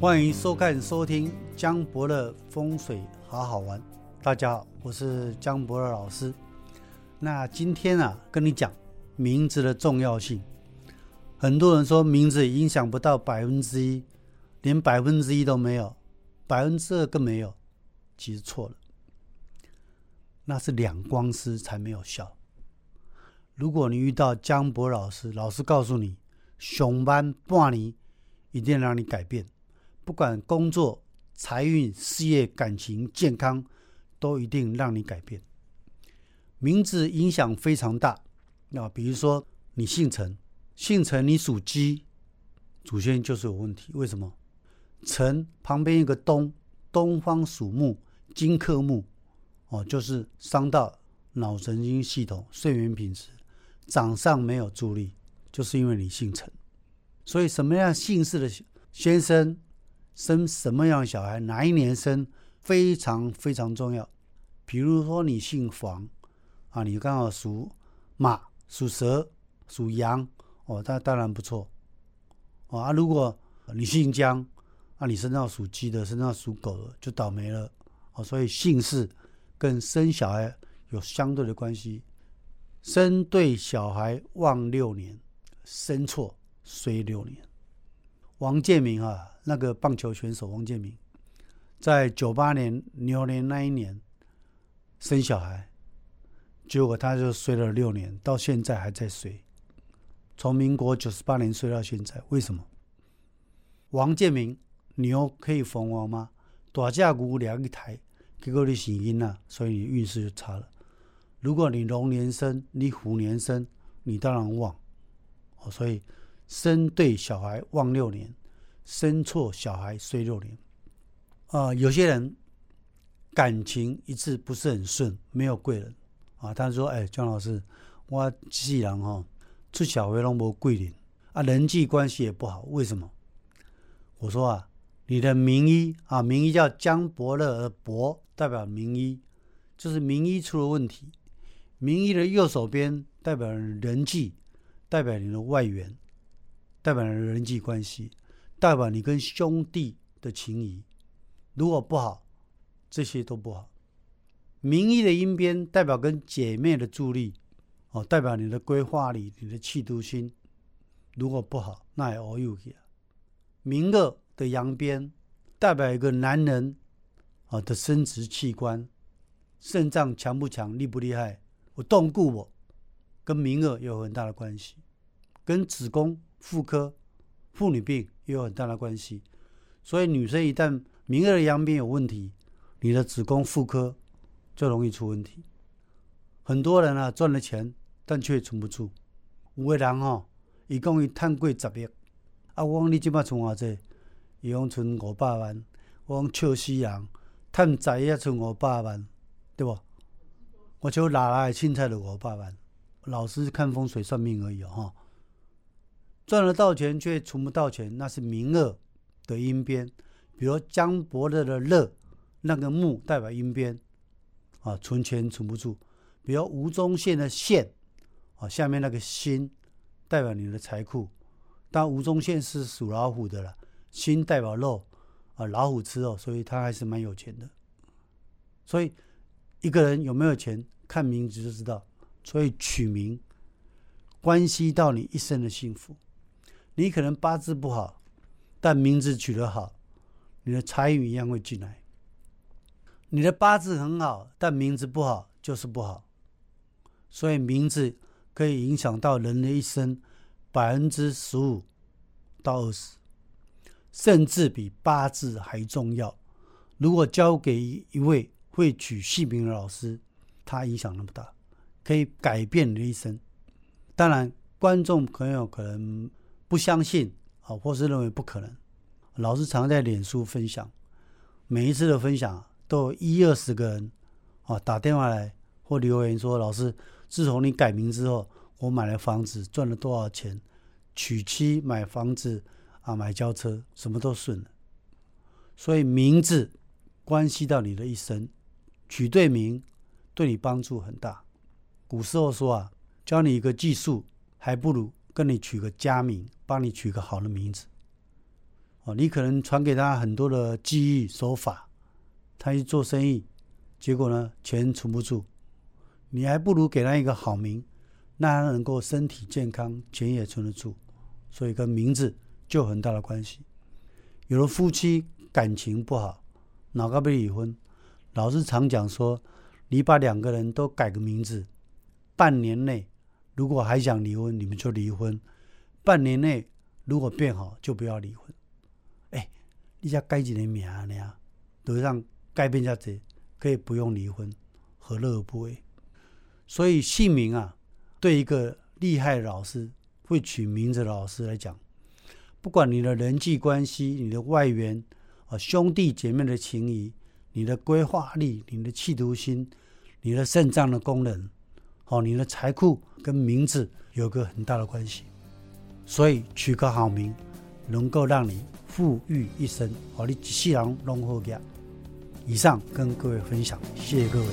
欢迎收看、收听江博的风水好好玩。大家好，我是江博的老师。那今天啊，跟你讲名字的重要性。很多人说名字影响不到百分之一，连百分之一都没有，百分之二更没有。其实错了，那是两光师才没有效。如果你遇到江博老师，老师告诉你，上班半年一定让你改变。不管工作、财运、事业、感情、健康，都一定让你改变。名字影响非常大。那比如说你姓陈，姓陈你属鸡，祖先就是有问题。为什么？陈旁边一个东，东方属木，金克木，哦，就是伤到脑神经系统、睡眠品质，掌上没有助力，就是因为你姓陈。所以什么样姓氏的先生？生什么样的小孩，哪一年生，非常非常重要。比如说你姓黄，啊，你刚好属马、属蛇、属羊，哦，那当然不错。哦啊，如果你姓姜，啊，你身上属鸡的，身上属狗的，就倒霉了。哦，所以姓氏跟生小孩有相对的关系。生对小孩旺六年，生错衰六年。王建民啊。那个棒球选手王建民，在九八年牛年那一年生小孩，结果他就睡了六年，到现在还在睡。从民国九十八年睡到现在，为什么？王建民牛可以逢王吗？大架牛两一台，结果你死因了，所以你运势就差了。如果你龙年生，你虎年生，你当然旺。哦，所以生对小孩旺六年。生错小孩衰六年，啊，有些人感情一直不是很顺，没有贵人啊。他说：“哎，姜老师，我既然哈出小孩拢无贵人啊，人际关系也不好，为什么？”我说：“啊，你的名医啊，名医叫江伯乐，而伯代表名医，就是名医出了问题。名医的右手边代表人际，代表你的外援，代表了人际关系。”代表你跟兄弟的情谊，如果不好，这些都不好。名义的阴边代表跟姐妹的助力，哦，代表你的规划里、你的气度心，如果不好，那也 all you 名二的阳边代表一个男人啊的生殖器官，肾脏强不强、厉不厉害，我动顾我，跟名二有很大的关系，跟子宫、妇科。妇女病也有很大的关系，所以女生一旦明二的阳病有问题，你的子宫、妇科就容易出问题。很多人啊赚了钱，但却存不住。有个人吼，一共伊赚过十亿，啊，我讲你即摆存偌济？伊讲存五百万。我讲笑死人，赚十亿存五百万，对不？我就拿来凊彩就五百万？老师看风水算命而已哦，赚了到钱却存不到钱，那是名二的阴边。比如江伯乐的乐，那个木代表阴边，啊，存钱存不住。比如吴宗宪的宪，啊，下面那个心代表你的财库。但吴宗宪是属老虎的了，心代表肉，啊，老虎吃肉，所以他还是蛮有钱的。所以一个人有没有钱，看名字就知道。所以取名关系到你一生的幸福。你可能八字不好，但名字取得好，你的财运一样会进来。你的八字很好，但名字不好就是不好。所以名字可以影响到人的一生百分之十五到二十，甚至比八字还重要。如果交给一位会取姓名的老师，他影响那么大，可以改变你的一生。当然，观众朋友可能。不相信啊，或是认为不可能。老师常在脸书分享，每一次的分享都有一二十个人啊打电话来或留言说：“老师，自从你改名之后，我买了房子，赚了多少钱？娶妻、买房子啊，买轿车，什么都顺了。”所以名字关系到你的一生，取对名对你帮助很大。古时候说啊，教你一个技术，还不如跟你取个佳名。帮你取个好的名字，哦，你可能传给他很多的技艺手法，他去做生意，结果呢钱存不住，你还不如给他一个好名，那他能够身体健康，钱也存得住，所以跟名字就很大的关系。有的夫妻感情不好，哪个被离婚？老师常讲说，你把两个人都改个名字，半年内如果还想离婚，你们就离婚；半年内如果变好，就不要离婚。哎你才改几个名尔，都让改变一下子，可以不用离婚，何乐而不为？所以姓名啊，对一个厉害的老师会取名字的老师来讲，不管你的人际关系、你的外缘啊、兄弟姐妹的情谊、你的规划力、你的企图心、你的肾脏的功能，哦，你的财库跟名字有个很大的关系，所以取个好名，能够让你。富裕一生，和，你一世人拢好嘅。以上跟各位分享，谢谢各位。